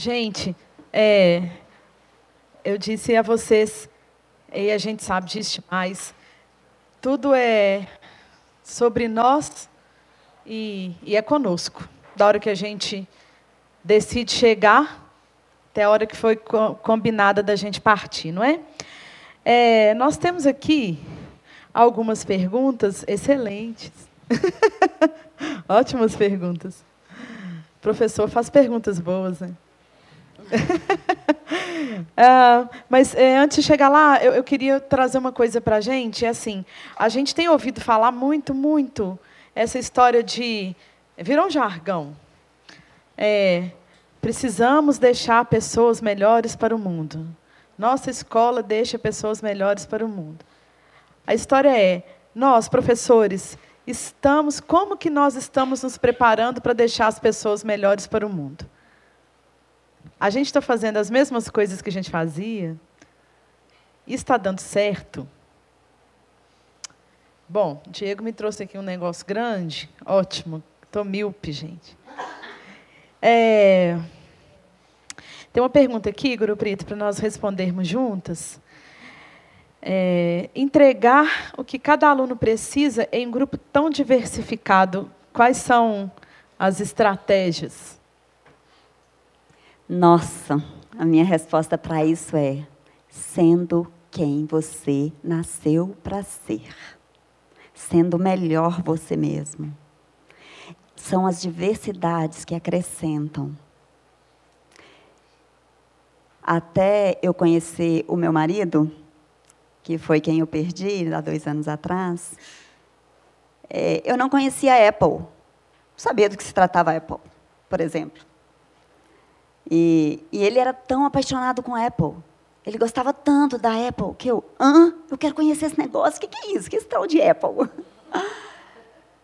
Gente, é, eu disse a vocês, e a gente sabe disso demais, tudo é sobre nós e, e é conosco. Da hora que a gente decide chegar até a hora que foi co combinada da gente partir, não é? é nós temos aqui algumas perguntas excelentes. Ótimas perguntas. O professor faz perguntas boas, né? Uh, mas é, antes de chegar lá, eu, eu queria trazer uma coisa para a gente. É assim, a gente tem ouvido falar muito, muito essa história de virou um jargão. É, precisamos deixar pessoas melhores para o mundo. Nossa escola deixa pessoas melhores para o mundo. A história é: nós, professores, estamos como que nós estamos nos preparando para deixar as pessoas melhores para o mundo? A gente está fazendo as mesmas coisas que a gente fazia? E está dando certo? Bom, Diego me trouxe aqui um negócio grande. Ótimo. Estou míope, gente. É... Tem uma pergunta aqui, Guru Preto, para nós respondermos juntas. É... entregar o que cada aluno precisa em um grupo tão diversificado, quais são as estratégias? Nossa, a minha resposta para isso é: sendo quem você nasceu para ser, sendo melhor você mesmo. São as diversidades que acrescentam. Até eu conhecer o meu marido, que foi quem eu perdi há dois anos atrás, é, eu não conhecia a Apple. Não sabia do que se tratava a Apple, por exemplo. E, e ele era tão apaixonado com a Apple. Ele gostava tanto da Apple que eu, hã? Eu quero conhecer esse negócio. O que, que é isso? Que é esse tal de Apple?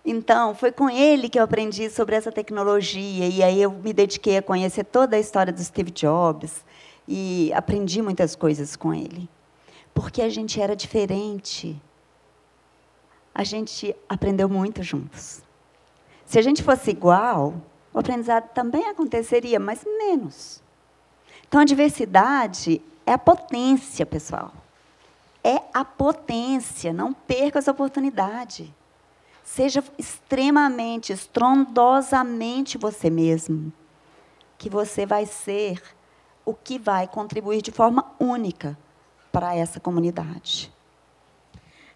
Então, foi com ele que eu aprendi sobre essa tecnologia. E aí eu me dediquei a conhecer toda a história do Steve Jobs. E aprendi muitas coisas com ele. Porque a gente era diferente. A gente aprendeu muito juntos. Se a gente fosse igual, o aprendizado também aconteceria, mas menos. Então, a diversidade é a potência, pessoal. É a potência. Não perca essa oportunidade. Seja extremamente, estrondosamente você mesmo, que você vai ser o que vai contribuir de forma única para essa comunidade.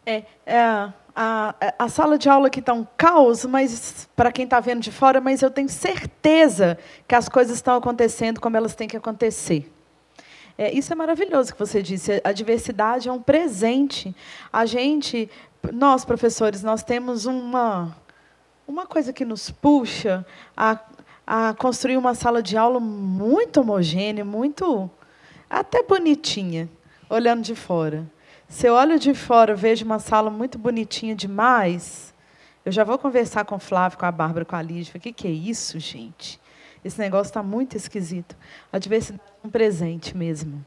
É, é, a, a sala de aula aqui está um caos, mas para quem está vendo de fora, mas eu tenho certeza que as coisas estão acontecendo como elas têm que acontecer. É, isso é maravilhoso que você disse. A diversidade é um presente. A gente, nós professores, nós temos uma uma coisa que nos puxa a, a construir uma sala de aula muito homogênea, muito até bonitinha, olhando de fora. Se eu olho de fora, vejo uma sala muito bonitinha demais, eu já vou conversar com o Flávio, com a Bárbara, com a Lídia. O que, que é isso, gente? Esse negócio está muito esquisito. A diversidade é um presente mesmo.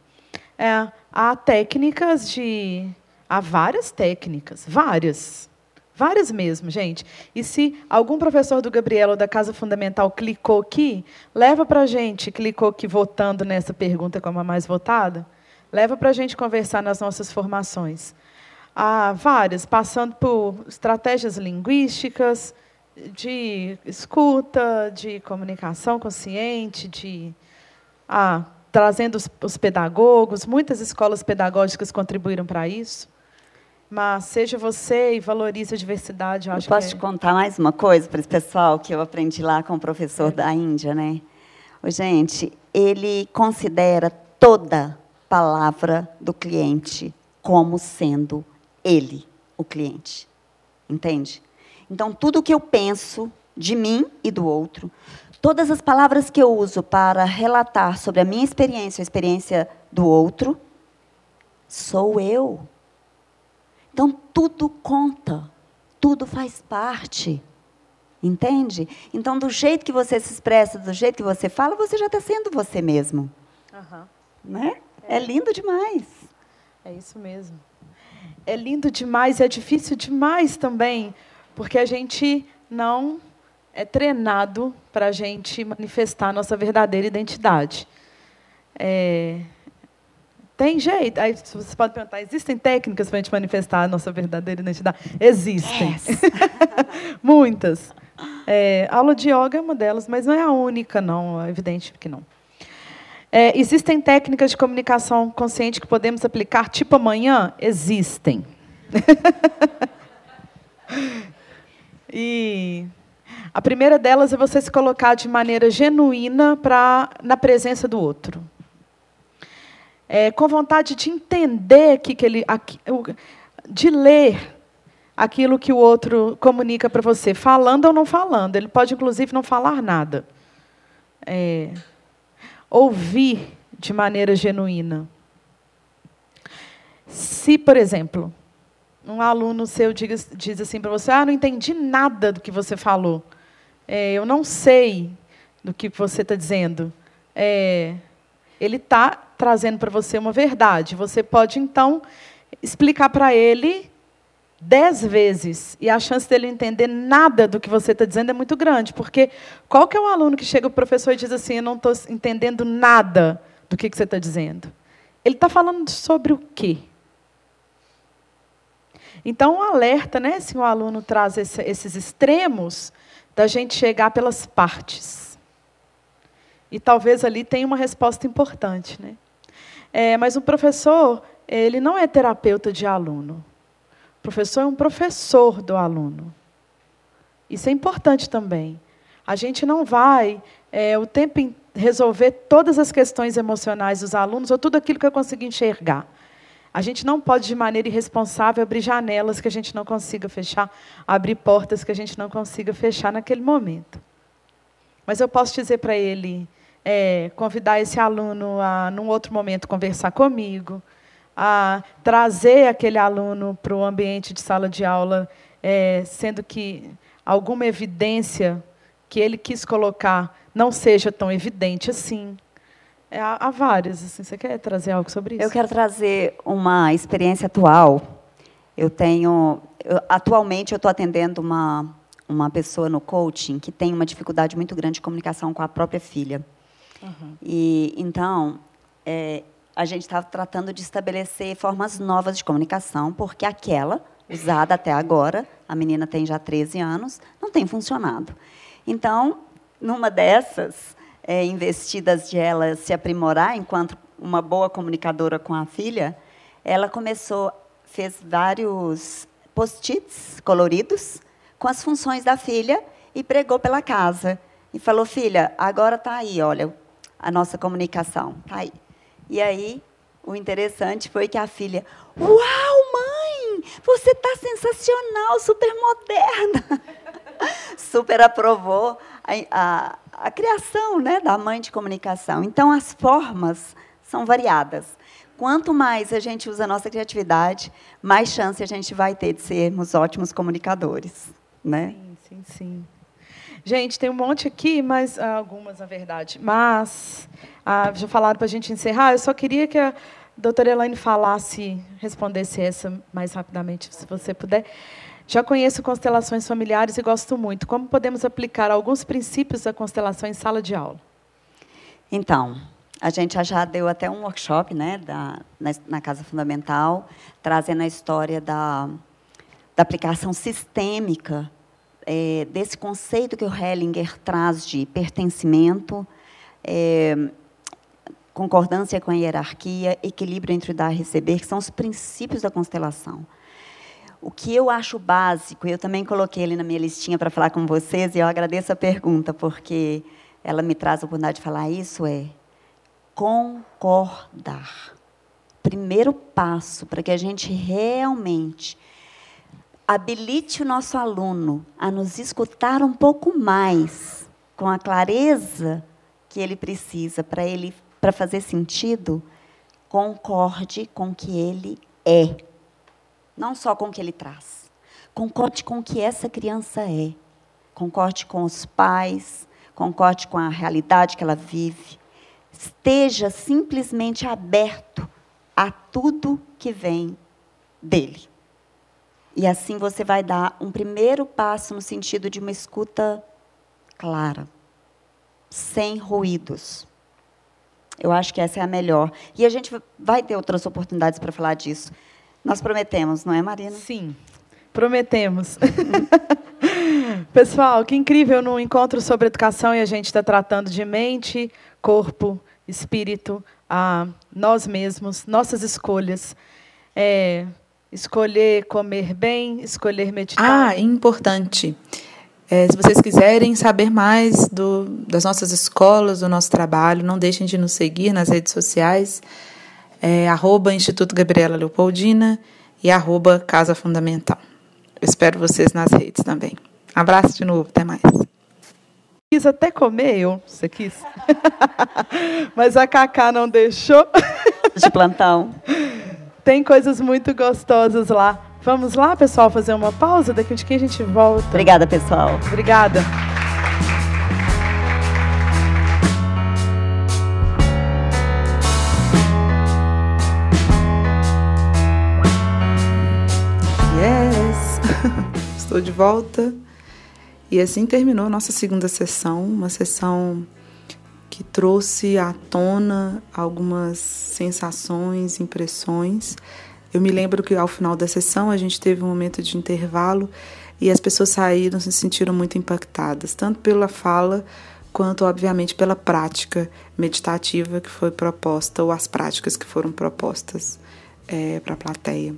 É, há técnicas de. Há várias técnicas, várias. Várias mesmo, gente. E se algum professor do Gabriel ou da Casa Fundamental clicou aqui, leva para a gente, clicou aqui votando nessa pergunta como a mais votada, leva para a gente conversar nas nossas formações. Há várias, passando por estratégias linguísticas, de escuta, de comunicação consciente, de ah, trazendo os, os pedagogos, muitas escolas pedagógicas contribuíram para isso. Mas seja você e valorize a diversidade. Eu, eu posso que te contar mais uma coisa para esse pessoal que eu aprendi lá com o professor é. da Índia, né? Gente, ele considera toda palavra do cliente como sendo ele, o cliente. Entende? Então, tudo que eu penso de mim e do outro, todas as palavras que eu uso para relatar sobre a minha experiência, a experiência do outro, sou eu. Então, tudo conta, tudo faz parte. Entende? Então, do jeito que você se expressa, do jeito que você fala, você já está sendo você mesmo. Uhum. Né? É lindo demais. É isso mesmo. É lindo demais e é difícil demais também, porque a gente não é treinado para a gente manifestar a nossa verdadeira identidade. É, tem jeito. Aí você pode perguntar: existem técnicas para a gente manifestar a nossa verdadeira identidade? Existem. Yes. Muitas. É, aula de yoga é uma delas, mas não é a única, não. É evidente que não. É, existem técnicas de comunicação consciente que podemos aplicar tipo amanhã? Existem. e a primeira delas é você se colocar de maneira genuína pra, na presença do outro. É, com vontade de entender que, que ele, de ler aquilo que o outro comunica para você, falando ou não falando. Ele pode, inclusive, não falar nada. É, ouvir de maneira genuína. Se, por exemplo, um aluno seu diz, diz assim para você: Ah, não entendi nada do que você falou. É, eu não sei do que você está dizendo. É, ele está trazendo para você uma verdade. Você pode, então, explicar para ele dez vezes e a chance dele entender nada do que você está dizendo é muito grande, porque qual que é o aluno que chega o professor e diz assim, eu não estou entendendo nada do que, que você está dizendo? Ele está falando sobre o quê? Então, um alerta, né, se o aluno traz esse, esses extremos, da gente chegar pelas partes. E talvez ali tenha uma resposta importante. Né? É, mas o professor, ele não é terapeuta de aluno. O professor é um professor do aluno. Isso é importante também. A gente não vai é, o tempo resolver todas as questões emocionais dos alunos ou tudo aquilo que eu consegui enxergar. A gente não pode, de maneira irresponsável, abrir janelas que a gente não consiga fechar, abrir portas que a gente não consiga fechar naquele momento. Mas eu posso dizer para ele, é, convidar esse aluno a, num outro momento, conversar comigo, a trazer aquele aluno para o ambiente de sala de aula, é, sendo que alguma evidência que ele quis colocar não seja tão evidente assim. É, há, várias. Assim, você quer trazer algo sobre isso? Eu quero trazer uma experiência atual. Eu tenho, eu, atualmente, eu estou atendendo uma uma pessoa no coaching que tem uma dificuldade muito grande de comunicação com a própria filha. Uhum. E então é, a gente está tratando de estabelecer formas novas de comunicação, porque aquela, usada até agora, a menina tem já 13 anos, não tem funcionado. Então, numa dessas, é, investidas de ela se aprimorar enquanto uma boa comunicadora com a filha, ela começou, fez vários post-its coloridos com as funções da filha e pregou pela casa. E falou, filha, agora está aí, olha, a nossa comunicação, está aí. E aí, o interessante foi que a filha, uau, mãe, você está sensacional, super moderna. super aprovou a, a, a criação né, da mãe de comunicação. Então, as formas são variadas. Quanto mais a gente usa a nossa criatividade, mais chance a gente vai ter de sermos ótimos comunicadores. Né? Sim, sim, sim. Gente, tem um monte aqui, mas ah, algumas, na verdade. Mas ah, já falaram para a gente encerrar. Eu só queria que a doutora Elaine falasse, respondesse essa mais rapidamente, se você puder. Já conheço constelações familiares e gosto muito. Como podemos aplicar alguns princípios da constelação em sala de aula? Então, a gente já deu até um workshop né, da, na, na Casa Fundamental, trazendo a história da, da aplicação sistêmica é, desse conceito que o Hellinger traz de pertencimento, é, concordância com a hierarquia, equilíbrio entre o dar e receber, que são os princípios da constelação. O que eu acho básico, eu também coloquei ele na minha listinha para falar com vocês, e eu agradeço a pergunta, porque ela me traz a oportunidade de falar isso, é concordar. Primeiro passo para que a gente realmente habilite o nosso aluno a nos escutar um pouco mais, com a clareza que ele precisa para ele para fazer sentido, concorde com o que ele é, não só com o que ele traz. Concorde com o que essa criança é. Concorde com os pais, concorde com a realidade que ela vive. Esteja simplesmente aberto a tudo que vem dele. E assim você vai dar um primeiro passo no sentido de uma escuta clara, sem ruídos. Eu acho que essa é a melhor. E a gente vai ter outras oportunidades para falar disso. Nós prometemos, não é, Marina? Sim, prometemos. Pessoal, que incrível no encontro sobre educação e a gente está tratando de mente, corpo, espírito, a nós mesmos, nossas escolhas. É, Escolher comer bem, escolher meditar. Ah, importante. É, se vocês quiserem saber mais do, das nossas escolas, do nosso trabalho, não deixem de nos seguir nas redes sociais, é, arroba Instituto Gabriela Leopoldina e arroba Casa Fundamental. Eu espero vocês nas redes também. Abraço de novo, até mais. Quis até comer, eu, você quis? Mas a Cacá não deixou. De plantão. Tem coisas muito gostosas lá. Vamos lá, pessoal, fazer uma pausa? Daqui a a gente volta. Obrigada, pessoal. Obrigada. Yes! Estou de volta. E assim terminou a nossa segunda sessão, uma sessão que trouxe à tona algumas sensações, impressões. Eu me lembro que ao final da sessão a gente teve um momento de intervalo e as pessoas saíram se sentiram muito impactadas, tanto pela fala quanto, obviamente, pela prática meditativa que foi proposta ou as práticas que foram propostas é, para a plateia.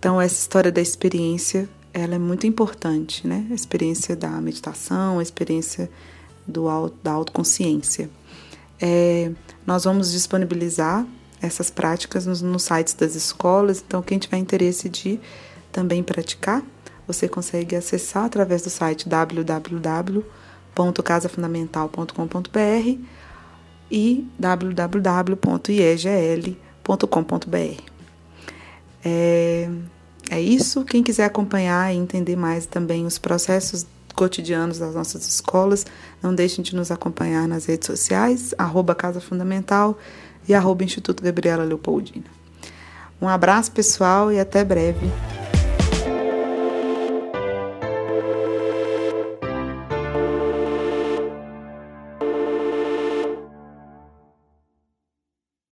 Então, essa história da experiência ela é muito importante, né? A experiência da meditação, a experiência do, da autoconsciência. É, nós vamos disponibilizar essas práticas nos, nos sites das escolas, então quem tiver interesse de também praticar, você consegue acessar através do site www.casafundamental.com.br e www.iegl.com.br. É, é isso. Quem quiser acompanhar e entender mais também os processos cotidianos das nossas escolas. Não deixem de nos acompanhar nas redes sociais, arroba Casa Fundamental e arroba Instituto Gabriela Leopoldina. Um abraço pessoal e até breve.